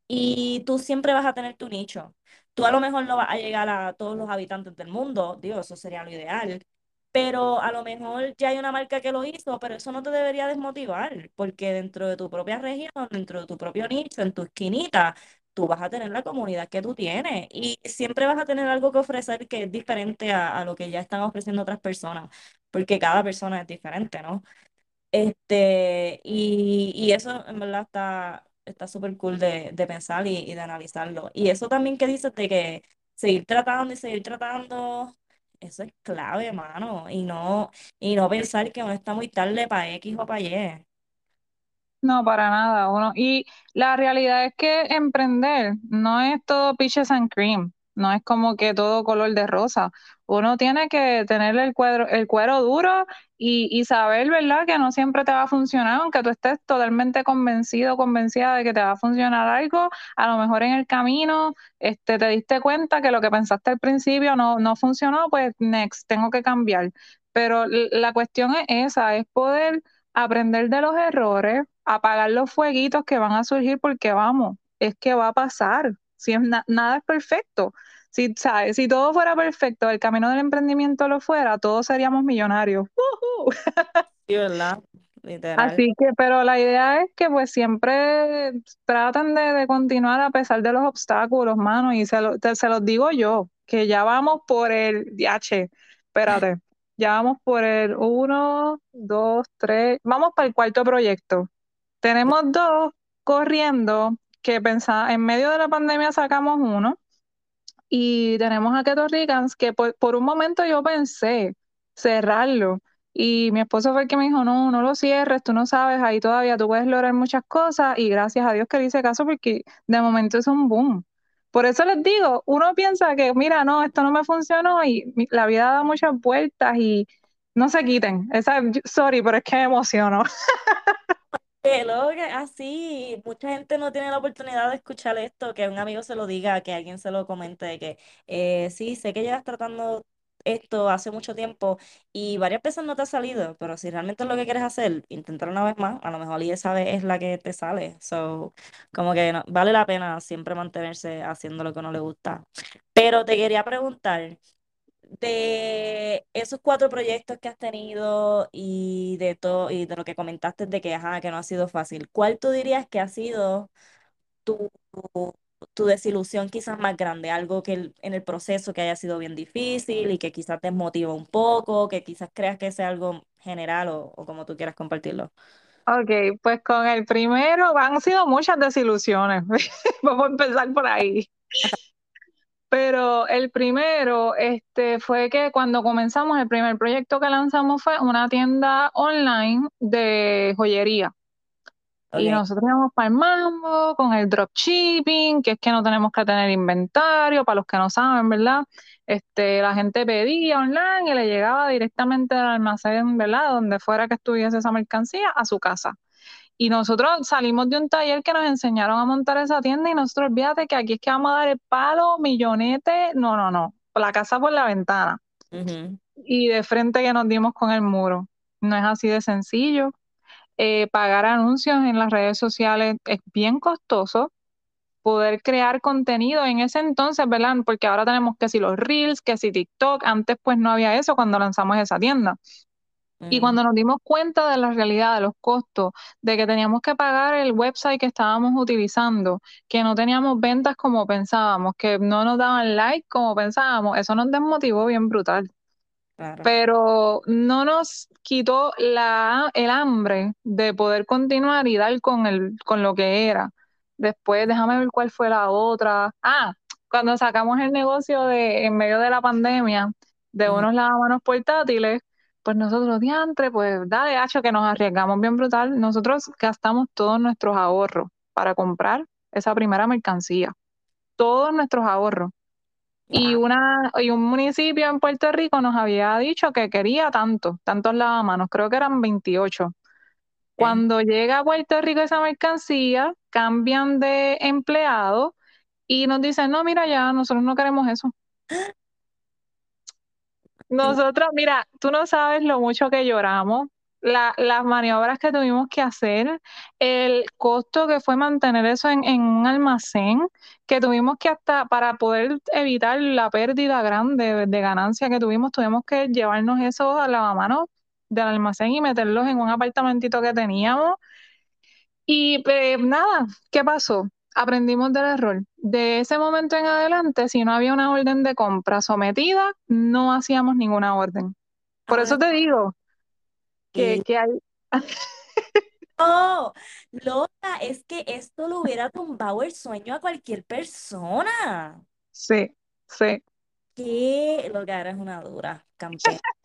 Speaker 1: Y tú siempre vas a tener tu nicho. Tú a lo mejor no vas a llegar a todos los habitantes del mundo, digo, eso sería lo ideal, pero a lo mejor ya hay una marca que lo hizo, pero eso no te debería desmotivar, porque dentro de tu propia región, dentro de tu propio nicho, en tu esquinita, tú vas a tener la comunidad que tú tienes y siempre vas a tener algo que ofrecer que es diferente a, a lo que ya están ofreciendo otras personas, porque cada persona es diferente, ¿no? Este, y, y eso en verdad está está súper cool de, de pensar y, y de analizarlo. Y eso también que dices de que seguir tratando y seguir tratando eso es clave, hermano. Y no, y no pensar que uno está muy tarde para X o para Y.
Speaker 2: No, para nada. Uno, y la realidad es que emprender no es todo peaches and cream, no es como que todo color de rosa. Uno tiene que tener el, cuero, el cuero duro y, y saber, ¿verdad?, que no siempre te va a funcionar, aunque tú estés totalmente convencido, convencida de que te va a funcionar algo, a lo mejor en el camino este, te diste cuenta que lo que pensaste al principio no, no funcionó, pues next, tengo que cambiar. Pero la cuestión es esa, es poder aprender de los errores, apagar los fueguitos que van a surgir porque vamos, es que va a pasar. Si es nada es perfecto. Si, ¿sabes? si todo fuera perfecto, el camino del emprendimiento lo fuera, todos seríamos millonarios. [LAUGHS]
Speaker 1: Sí, ¿verdad?
Speaker 2: Así que, pero la idea es que pues siempre traten de, continuar a pesar de los obstáculos, mano, y se, lo, se los digo yo, que ya vamos por el DH, espérate, ya vamos por el uno, dos, tres, vamos para el cuarto proyecto. Tenemos dos corriendo que pensaba, en medio de la pandemia sacamos uno y tenemos a Keto Ricans que por, por, un momento yo pensé cerrarlo y mi esposo fue el que me dijo, no, no lo cierres, tú no sabes, ahí todavía tú puedes lograr muchas cosas y gracias a Dios que le hice caso porque de momento es un boom. Por eso les digo, uno piensa que, mira, no, esto no me funcionó y la vida da muchas vueltas y no se quiten. Esa, sorry, pero es que me emociono. [LAUGHS]
Speaker 1: Que así, mucha gente no tiene la oportunidad de escuchar esto, que un amigo se lo diga, que alguien se lo comente, que eh, sí, sé que llevas tratando esto hace mucho tiempo y varias veces no te ha salido, pero si realmente es lo que quieres hacer, intentar una vez más, a lo mejor y esa vez es la que te sale. So, como que vale la pena siempre mantenerse haciendo lo que no le gusta. Pero te quería preguntar, de esos cuatro proyectos que has tenido y de todo y de lo que comentaste de que, ajá, que no ha sido fácil, ¿cuál tú dirías que ha sido tu, tu, desilusión quizás más grande? Algo que en el proceso que haya sido bien difícil y que quizás te motiva un poco, que quizás creas que sea algo general o, o como tú quieras compartirlo.
Speaker 2: Ok, pues con el primero han sido muchas desilusiones. [LAUGHS] Vamos a empezar por ahí. Pero el primero este, fue que cuando comenzamos, el primer proyecto que lanzamos fue una tienda online de joyería. Y nosotros íbamos para el mambo con el dropshipping, que es que no tenemos que tener inventario, para los que no saben, ¿verdad? Este, la gente pedía online y le llegaba directamente al almacén, ¿verdad? Donde fuera que estuviese esa mercancía, a su casa. Y nosotros salimos de un taller que nos enseñaron a montar esa tienda y nosotros, olvídate que aquí es que vamos a dar el palo, millonete, no, no, no, la casa por la ventana. Y de frente que nos dimos con el muro. No es así de sencillo eh, pagar anuncios en las redes sociales es bien costoso. Poder crear contenido en ese entonces, ¿verdad? Porque ahora tenemos que si los Reels, que si TikTok, antes pues no había eso cuando lanzamos esa tienda. Y
Speaker 1: Ujú.
Speaker 2: cuando nos dimos cuenta de la realidad, de los costos, de que teníamos que pagar el website que estábamos utilizando, que no teníamos ventas como pensábamos, que no nos daban like como pensábamos, eso nos desmotivó bien brutal
Speaker 1: Claro.
Speaker 2: pero no nos quitó la, el hambre de poder continuar y dar con, el, con lo que era. Después, déjame ver cuál fue la otra. Ah, cuando sacamos el negocio de, en medio de la pandemia de unos lavamanos portátiles, pues nosotros, diantre, pues dale, hacho, que nos arriesgamos bien brutal. Nosotros gastamos todos nuestros ahorros para comprar esa primera mercancía. Todos nuestros ahorros. Y, una, y un municipio en Puerto Rico nos había dicho que quería tanto, tantos lavamanos, creo que eran 28.
Speaker 1: Ok.
Speaker 2: Cuando llega a Puerto Rico esa mercancía, cambian de empleado y nos dicen, no, mira ya, nosotros no queremos eso. [GASPS] [GASPS] Nosotros, mira, tú no sabes lo mucho que lloramos, la- las maniobras que tuvimos que hacer, el costo que fue mantener eso en, un almacén, que tuvimos que hasta para poder evitar la pérdida grande de, de ganancia que tuvimos, tuvimos que llevarnos esos a lavamanos del almacén y meterlos en un apartamentito que teníamos. Y pues, nada, ¿qué pasó? Aprendimos del error. De ese momento en adelante, si no había una orden de compra sometida, no hacíamos ninguna orden. Por
Speaker 1: Ahora
Speaker 2: eso te digo que,
Speaker 1: que
Speaker 2: que hay...
Speaker 1: no, loca, es que esto lo hubiera tumbado el sueño a cualquier persona.
Speaker 2: Sí, sí.
Speaker 1: Que lo que eres una dura, campeón. [LAUGHS]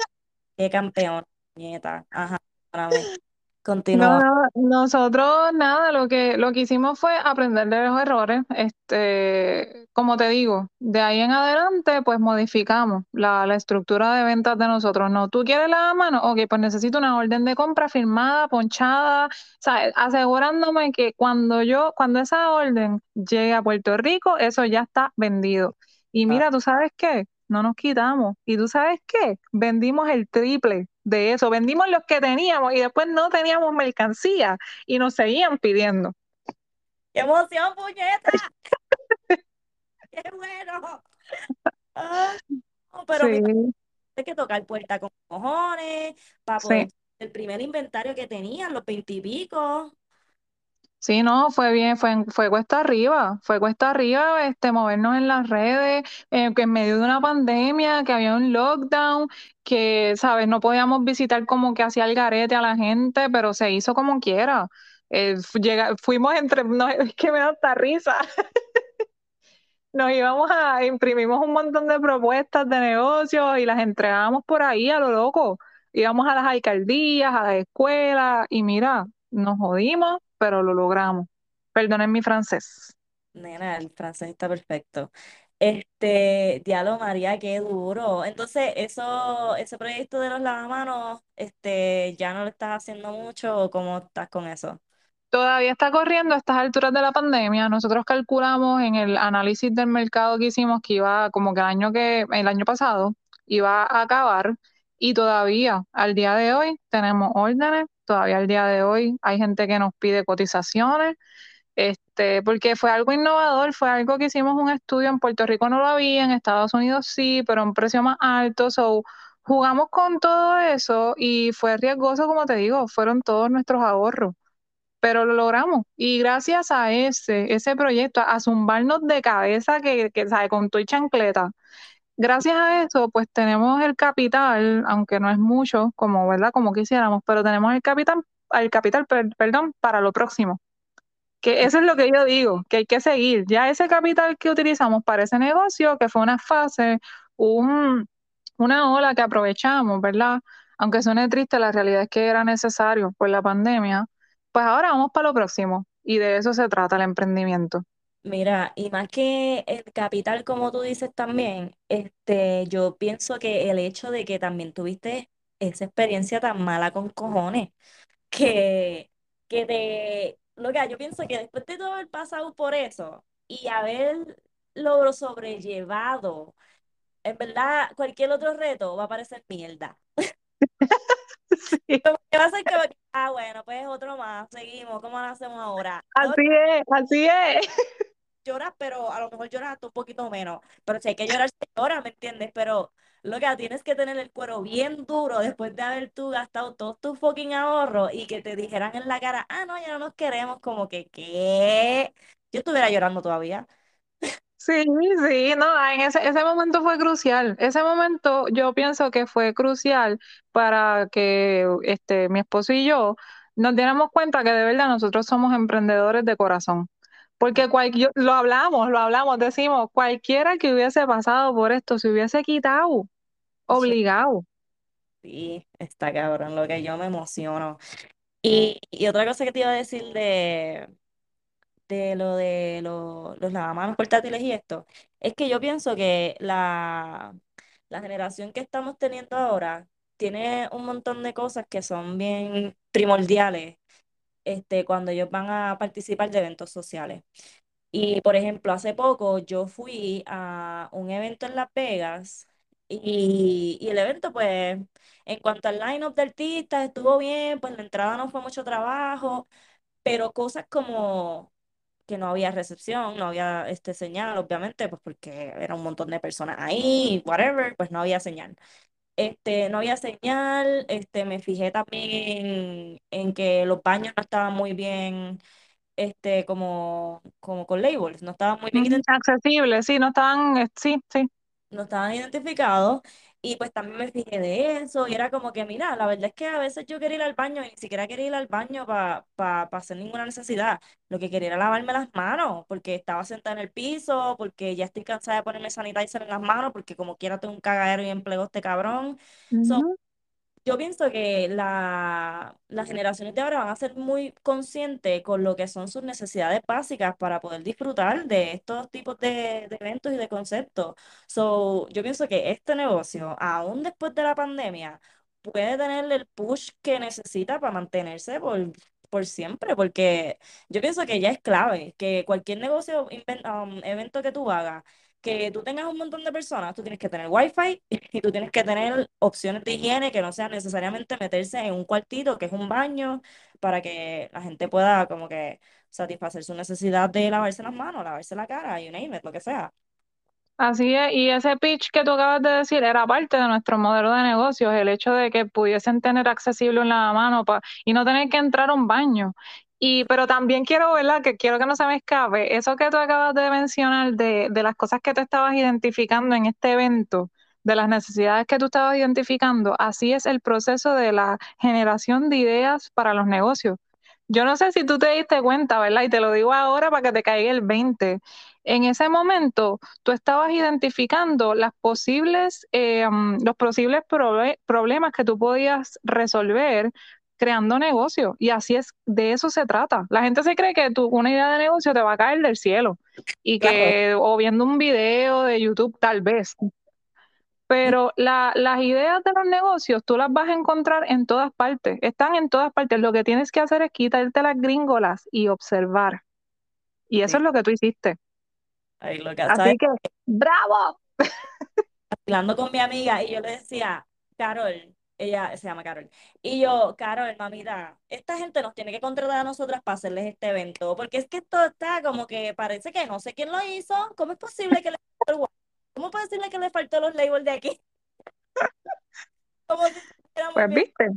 Speaker 1: Qué campeón, nieta. Ajá, perdóname.
Speaker 2: No,
Speaker 1: Continúa.
Speaker 2: no, nosotros nada, lo que, lo que hicimos fue aprender de los errores. Este, como te digo, de ahí en adelante, pues modificamos la, la estructura de ventas de nosotros. No, tú quieres la mano, ok, pues necesito una orden de compra firmada, ponchada, sea, asegurándome que cuando yo, cuando esa orden llegue a Puerto Rico, eso ya está vendido. Y mira, ¿tú sabes qué? No nos quitamos. ¿Y tú sabes qué? Vendimos el triple de eso. Vendimos los que teníamos y después no teníamos mercancía y nos seguían pidiendo.
Speaker 1: ¡Qué emoción, puñeta! ¡Qué bueno! Ah, no, pero mira,
Speaker 2: Sí,
Speaker 1: hay que tocar puerta con cojones para
Speaker 2: sí.
Speaker 1: poder el primer inventario que tenían, los veintipico.
Speaker 2: Sí, no, fue bien, fue, fue cuesta arriba, fue cuesta arriba este, movernos en las redes, eh, que en medio de una pandemia, que había un lockdown, que, sabes, no podíamos visitar como que hacía el garete a la gente, pero se hizo como quiera. Eh, llega- fuimos entre, no, [LAUGHS] es que me da hasta risa. [LAUGHS] Nos íbamos a, imprimimos un montón de propuestas de negocios y las entregábamos por ahí a lo loco. Íbamos a las alcaldías, a las escuelas y mira, nos jodimos, pero lo logramos. Perdonen mi francés.
Speaker 1: Nena, el francés está perfecto. Este, diablo María, qué duro. Entonces, eso, ese proyecto de los lavamanos, este, ¿ya no lo estás haciendo mucho o cómo estás con eso?
Speaker 2: Todavía está corriendo a estas alturas de la pandemia. Nosotros calculamos en el análisis del mercado que hicimos que iba como que el año que el año pasado iba a acabar y todavía al día de hoy tenemos órdenes, todavía al día de hoy hay gente que nos pide cotizaciones, este, porque fue algo innovador, fue algo que hicimos un estudio en Puerto Rico no lo había, en Estados Unidos sí, pero un precio más alto, so jugamos con todo eso y fue riesgoso, como te digo, fueron todos nuestros ahorros pero lo logramos. Y gracias a ese, ese proyecto, a zumbarnos de cabeza que, que sabe, con tu chancleta, gracias a eso, pues tenemos el capital, aunque no es mucho, como, ¿verdad? Como quisiéramos, pero tenemos el capital, el capital, per- perdón, para lo próximo. Que eso es lo que yo digo, que hay que seguir. Ya ese capital que utilizamos para ese negocio, que fue una fase, un, una ola que aprovechamos, ¿verdad? Aunque suene triste, la realidad es que era necesario por la pandemia pues ahora vamos para lo próximo. Y de eso se trata el emprendimiento.
Speaker 1: Mira, y más que el capital, como tú dices también, este, yo pienso que el hecho de que también tuviste esa experiencia tan mala con cojones, que, que te, lo que yo pienso que después de todo haber pasado por eso y haber logro sobrellevado, en verdad, cualquier otro reto va a parecer mierda. [LAUGHS]
Speaker 2: Sí. [LAUGHS]
Speaker 1: Como que va a ser como que, ah, bueno, pues otro más, seguimos, ¿cómo lo hacemos ahora?
Speaker 2: Así es, así es.
Speaker 1: Lloras, pero a lo mejor lloras hasta un poquito menos. Pero si hay que llorar, se llora, ¿me entiendes? Pero lo que tienes que tener el cuero bien duro después de haber tú gastado todos tus fucking ahorros y que te dijeran en la cara, ah, no, ya no nos queremos, como que, ¿qué? Yo estuviera llorando todavía.
Speaker 2: Sí, sí, no, en ese, ese momento fue crucial. Ese momento yo pienso que fue crucial para que este, mi esposo y yo nos diéramos cuenta que de verdad nosotros somos emprendedores de corazón. Porque cual- yo- lo hablamos, lo hablamos, decimos, cualquiera que hubiese pasado por esto se hubiese quitado, obligado.
Speaker 1: Sí, está cabrón, lo que yo me emociono. Y, y otra cosa que te iba a decir de, de lo de lo- los lavamanos portátiles y esto, es que yo pienso que la, la generación que estamos teniendo ahora tiene un montón de cosas que son bien primordiales este, cuando ellos van a participar de eventos sociales. Y por ejemplo, hace poco yo fui a un evento en Las Vegas y, y el evento, pues, en cuanto al line-up de artistas, estuvo bien, pues la entrada no fue mucho trabajo, pero cosas como que no había recepción, no había este señal, obviamente, pues porque era un montón de personas ahí, whatever, pues no había señal. Este, no había señal, este, me fijé también en que los baños no estaban muy bien, este, como, como con labels, no estaban muy bien
Speaker 2: Ujú, Accesible, sí, no estaban, eh, sí, sí.
Speaker 1: no estaban identificados y pues también me fijé de eso y era como que, mira, la verdad es que a veces yo quería ir al baño y ni siquiera quería ir al baño para pa, pa hacer ninguna necesidad. Lo que quería era lavarme las manos porque estaba sentada en el piso, porque ya estoy cansada de ponerme sanitizer en las manos, porque como quiera tengo un cagadero y empleo este cabrón. So. Yo pienso que la, las generaciones de ahora van a ser muy conscientes con lo que son sus necesidades básicas para poder disfrutar de estos tipos de, eventos y de conceptos. So, yo pienso que este negocio, aún después de la pandemia, puede tener el push que necesita para mantenerse por, por siempre, porque yo pienso que ya es clave que cualquier negocio, um, evento que tú hagas, que tú tengas un montón de personas, tú tienes que tener wifi [LAUGHS] y tú tienes que tener opciones de higiene que no sean necesariamente meterse en un cuartito, que es un baño, para que la gente pueda como que satisfacer su necesidad de lavarse las manos, lavarse la cara, you name it, lo que sea.
Speaker 2: Así es, y ese pitch que tú acabas de decir era parte de nuestro modelo de negocios, el hecho de que pudiesen tener accesible en la mano pa- y no tener que entrar a un baño. Y, pero también quiero, ¿verdad? Que quiero que no se me escape, eso que tú acabas de mencionar de, de las cosas que te estabas identificando en este evento, de las necesidades que tú estabas identificando, así es el proceso de la generación de ideas para los negocios. Yo no sé si tú te diste cuenta, ¿verdad? Y te lo digo ahora para que te caiga el 20. En ese momento tú estabas identificando las posibles, eh, mm, los posibles proble- problemas que tú podías resolver creando negocio. Y así es, de eso se trata. La gente se cree que tú, una idea de negocio te va a caer del cielo y
Speaker 1: Claro,
Speaker 2: que, o viendo un video de YouTube, tal vez. Pero la- las ideas de los negocios tú las vas a encontrar en todas partes, están en todas partes. Lo que tienes que hacer es quitarte las gringolas y observar. Y eso
Speaker 1: sí.
Speaker 2: es lo que tú hiciste.
Speaker 1: Ahí lo que, ¿sabes?
Speaker 2: Así que, ¡bravo!
Speaker 1: Hablando con mi amiga y yo le decía, Carol, ella se llama Carol, y yo, Carol, mamita, esta gente nos tiene que contratar a nosotras para hacerles este evento, porque es que esto está como que parece que no sé quién lo hizo, ¿cómo es posible que le faltó el ¿Cómo puede decirle que le faltó los labels de aquí? [LAUGHS] Como si
Speaker 2: Pues viste.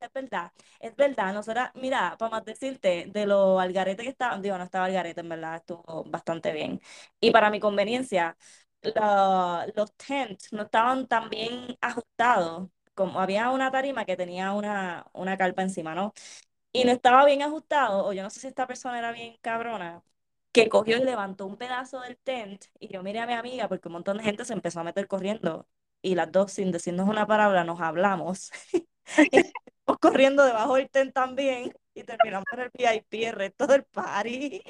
Speaker 1: Es verdad, es verdad. Nosotras, mira, para más decirte, de lo algarete que estaba, digo, no estaba algarete, en verdad, estuvo bastante bien. Y para mi conveniencia, la- los tents no estaban tan bien ajustados. Como había una tarima que tenía una, una carpa encima, ¿no? Y no estaba bien ajustado, o yo no sé si esta persona era bien cabrona, que cogió y levantó un pedazo del tent, y yo miré a mi amiga porque un montón de gente se empezó a meter corriendo, y las dos, sin decirnos una palabra, nos hablamos. [LAUGHS] corriendo debajo del tent también y terminamos en el VIP el resto del party.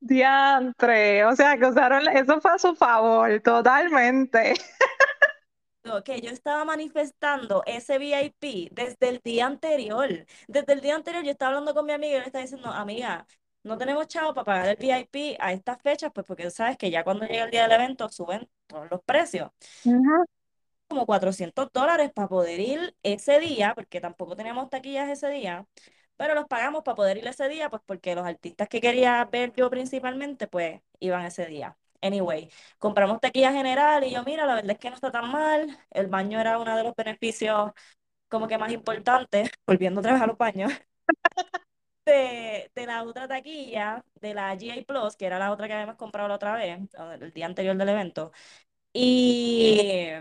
Speaker 2: Diantre, o sea que usaron, eso fue a su favor, totalmente. [LAUGHS]
Speaker 1: que yo estaba manifestando ese VIP desde el día anterior. Desde el día anterior yo estaba hablando con mi amiga y le estaba diciendo, amiga, no tenemos chavo para pagar el VIP a estas fechas, pues porque sabes que ya cuando llega el día del evento suben todos los precios. Como 400 dólares para poder ir ese día, porque tampoco teníamos taquillas ese día, pero los pagamos para poder ir ese día, pues porque los artistas que quería ver yo principalmente, pues iban ese día. Anyway, compramos taquilla general y yo, mira, la verdad es que no está tan mal. El baño era uno de los beneficios como que más importantes, [LAUGHS] volviendo otra vez a los baños, [LAUGHS] de, de la otra taquilla, de la GA Plus, que era la otra que habíamos comprado la otra vez, el día anterior del evento. Y,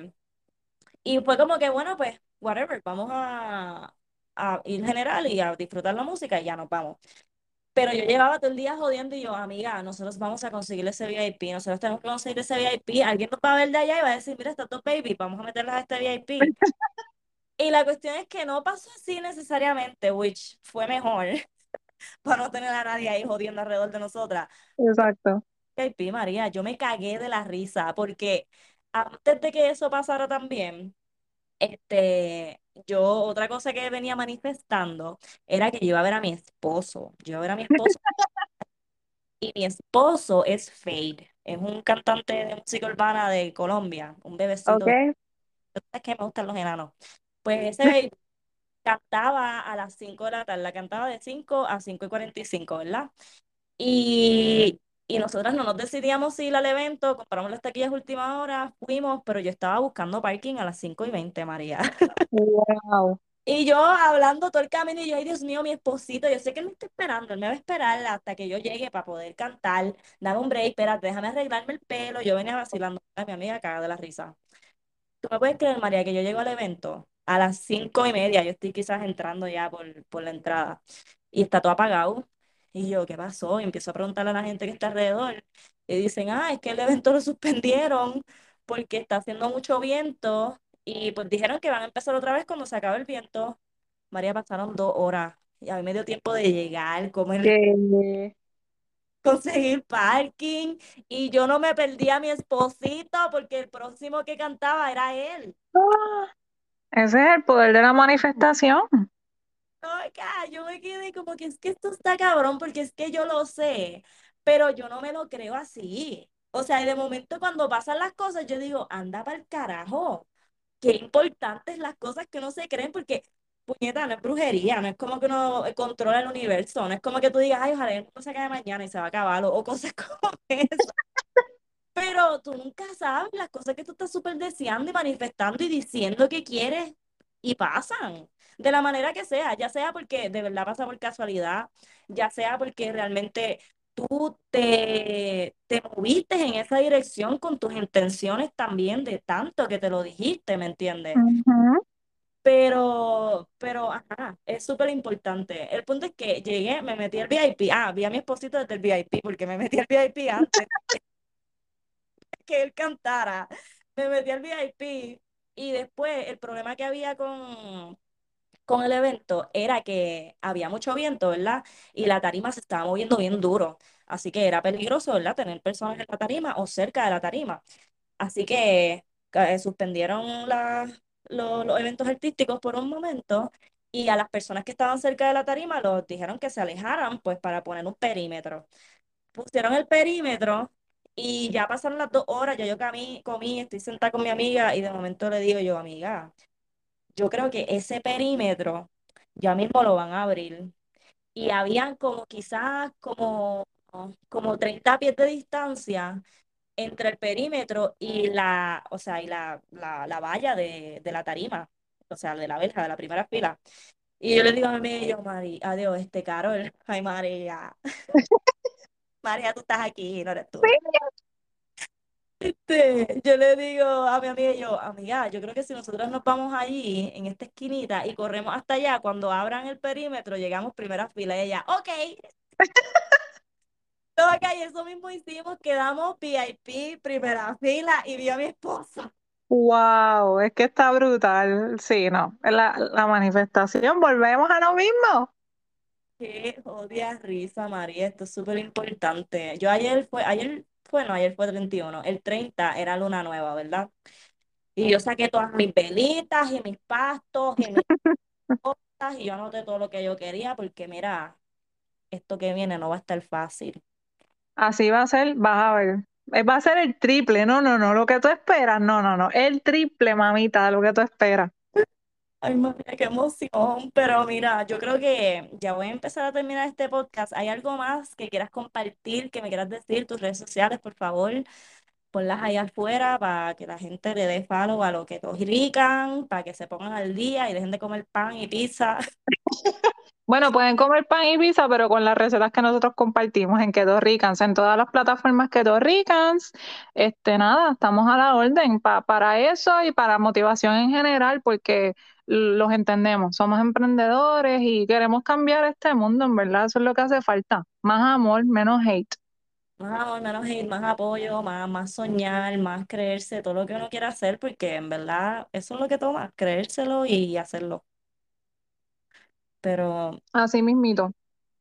Speaker 1: y fue como que, bueno, pues, whatever, vamos a, a ir general y a disfrutar la música y ya nos vamos. Pero yo llevaba todo el día jodiendo y yo, amiga, nosotros vamos a conseguir ese VIP, nosotros tenemos que conseguir ese VIP. Alguien nos va a ver de allá y va a decir, mira, está tu baby, vamos a meterlas a este VIP. [LAUGHS] y la cuestión es que no pasó así necesariamente, which fue mejor [LAUGHS] para no tener a nadie ahí jodiendo alrededor de nosotras.
Speaker 2: Exacto.
Speaker 1: VIP, María, yo me cagué de la risa porque antes de que eso pasara también, este, yo otra cosa que venía manifestando era que yo iba a ver a mi esposo. Yo iba a ver a mi esposo. y mi esposo es Fade. Es un cantante de música urbana de Colombia, un bebecito.
Speaker 2: Okay.
Speaker 1: Es que me gustan los enanos. Pues ese cantaba a las 5 de la tarde, la cantaba de 5 a 5 y 45, ¿verdad? Y, y nosotras no nos decidíamos ir al evento, compramos las taquillas última hora, fuimos, pero yo estaba buscando parking a las 5 y 20, María. [LAUGHS]
Speaker 2: Wow.
Speaker 1: Y yo hablando todo el camino y yo, ay Dios mío, mi esposito, yo sé que él me está esperando, él me va a esperar hasta que yo llegue para poder cantar, dame un break, espérate, déjame arreglarme el pelo, yo venía vacilando a mi amiga caga de la risa. ¿Tú me puedes creer, María, que yo llego al evento a las cinco y media, yo estoy quizás entrando ya por, por la entrada, y está todo apagado, y yo, ¿qué pasó? Y empiezo a preguntarle a la gente que está alrededor. Y dicen, ah, es que el evento lo suspendieron porque está haciendo mucho viento. Y pues dijeron que van a empezar otra vez cuando se acabe el viento. María, pasaron dos horas. Y a mí me dio tiempo de llegar, comer, conseguir parking. Y yo no me perdí a mi esposito porque el próximo que cantaba era él.
Speaker 2: Ah, ese es el poder de la manifestación
Speaker 1: yo me quedé como que es que esto está cabrón porque es que yo lo sé, pero yo no me lo creo así. O sea, de momento cuando pasan las cosas, yo digo, anda para el carajo. Qué importantes las cosas que no se creen porque, puñeta, no es brujería, no es como que uno controla el universo, no es como que tú digas, ay, ojalá el mundo se acabe mañana y se va a acabar, o, o cosas [LAUGHS] como eso. Pero tú nunca sabes las cosas que tú estás súper deseando y manifestando y diciendo que quieres y pasan de la manera que sea, ya sea porque de verdad pasa por casualidad, ya sea porque realmente tú te, te moviste en esa dirección con tus intenciones también de tanto que te lo dijiste, ¿me entiendes? Pero, pero, ajá, es súper importante. El punto es que llegué, me metí al VIP. Ah, vi a mi esposito desde el VIP, porque me metí al VIP antes [LAUGHS] que él cantara. Me metí al VIP y después el problema que había con, con el evento era que había mucho viento, ¿verdad? Y la tarima se estaba moviendo bien duro. Así que era peligroso, ¿verdad? Tener personas en la tarima o cerca de la tarima. Así que eh, suspendieron los eventos artísticos por un momento y a las personas que estaban cerca de la tarima los dijeron que se alejaran, pues para poner un perímetro. Pusieron el perímetro y ya pasaron las dos horas, ya yo comí, comí, estoy sentada con mi amiga y de momento le digo yo, amiga, yo creo que ese perímetro ya mismo lo van a abrir. Y habían como quizás como, como 30 pies de distancia entre el perímetro y la, o sea, y la, la, valla de, la tarima, o sea, de la verja, de la primera fila. Y yo le digo a mi yo, Mari, adiós, este Carol, [LAUGHS] ay María. [LAUGHS] María, tú estás aquí, no eres tú. Este, yo le digo a mi amiga, yo, amiga, yo creo que si nosotros nos vamos allí, en esta esquinita, y corremos hasta allá, cuando abran el perímetro, llegamos primera fila, y ella, ok. [LAUGHS] Todo acá, y eso mismo hicimos, quedamos VIP, primera fila, y vi a mi esposo.
Speaker 2: Wow, es que está brutal. Sí, no, la, la manifestación, volvemos a lo mismo.
Speaker 1: Qué odia risa, María, esto es súper importante. Yo ayer fue, ayer, bueno, ayer fue 31, el 30 era luna nueva, ¿verdad? Y yo saqué todas mis velitas y mis pastos y mis cosas y yo anoté todo lo que yo quería porque mira, esto que viene no va a estar fácil.
Speaker 2: Así va a ser, vas a ver. Eh, Va a ser el triple, no, no, no, lo que tú esperas, no, no, no, el triple, mamita, lo que tú esperas.
Speaker 1: Ay, María, qué emoción. Pero mira, yo creo que ya voy a empezar a terminar este podcast. ¿Hay algo más que quieras compartir, que me quieras decir? Tus redes sociales, por favor, ponlas ahí afuera para que la gente le dé follow a lo que rican, para que se pongan al día y dejen de comer pan y pizza.
Speaker 2: Bueno, pueden comer pan y pizza, pero con las recetas que nosotros compartimos en Keto Ricans, en todas las plataformas Keto Ricans, este, nada, estamos a la orden pa- para eso y para motivación en general, porque los entendemos, somos emprendedores y queremos cambiar este mundo, en verdad, eso es lo que hace falta, más amor, menos hate.
Speaker 1: Más amor, menos hate, más apoyo, más, más soñar, más creerse todo lo que uno quiera hacer, porque en verdad eso es lo que toma, creérselo y hacerlo. Pero
Speaker 2: Así mismito.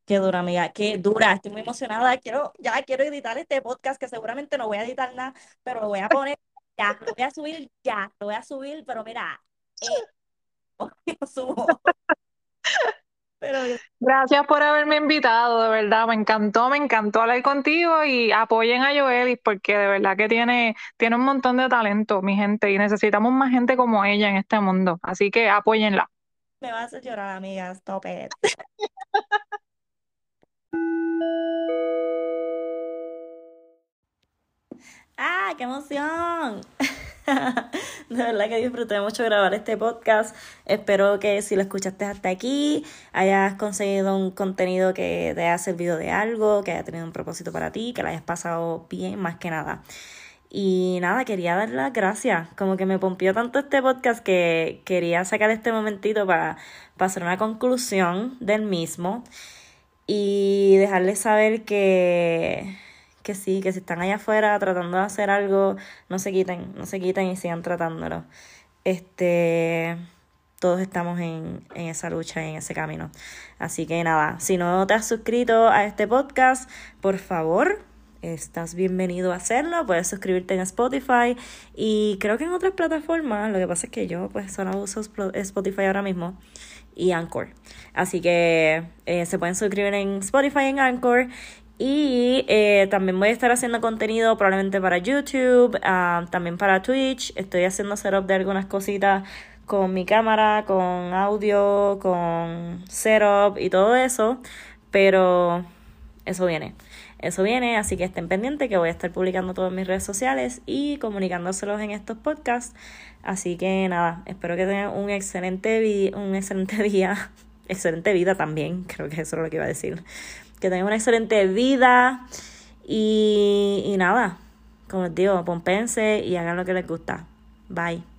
Speaker 1: qué dura, amiga, qué dura. Estoy muy emocionada. Quiero, ya quiero editar este podcast, que seguramente no voy a editar nada, pero lo voy a poner ya, lo voy a subir ya, lo voy a subir, pero mira, eh, [LAUGHS] lo subo. Pero
Speaker 2: Gracias por haberme invitado, de verdad, me encantó, me encantó hablar contigo y apoyen a Joelis porque de verdad que tiene, tiene un montón de talento, mi gente, y necesitamos más gente como ella en este mundo, así que apóyenla.
Speaker 1: me vas a llorar, amiga, stop it. [LAUGHS] ¡Ah, qué emoción! [LAUGHS] De verdad que disfruté mucho grabar este podcast. Espero que si lo escuchaste hasta aquí, hayas conseguido un contenido que te haya servido de algo, que haya tenido un propósito para ti, que lo hayas pasado bien, más que nada. Y nada, quería dar las gracias. Como que me pompió tanto este podcast que quería sacar este momentito para, para hacer una conclusión del mismo y dejarles saber que, que sí, que si están allá afuera tratando de hacer algo, no se quiten, no se quiten y sigan tratándolo. Este, todos estamos en, en esa lucha en ese camino. Así que nada, si no te has suscrito a este podcast, por favor, estás bienvenido a hacerlo. Puedes suscribirte en Spotify y creo que en otras plataformas. Lo que pasa es que yo pues solo uso Spotify ahora mismo y Anchor. Así que eh, se pueden suscribir en Spotify, en Anchor. Y eh, también voy a estar haciendo contenido probablemente para YouTube, ah, también para Twitch. Estoy haciendo setup de algunas cositas con mi cámara, con audio, con setup y todo eso. Pero eso viene. Eso viene, así que estén pendientes que voy a estar publicando todo en mis redes sociales y comunicándoselos en estos podcasts. Así que nada, espero que tengan un excelente, un excelente [LAUGHS] día, excelente vida también, creo que eso es lo que iba a decir. Que tengan una excelente vida y, y nada, como les digo, pompense y hagan lo que les gusta. Bye.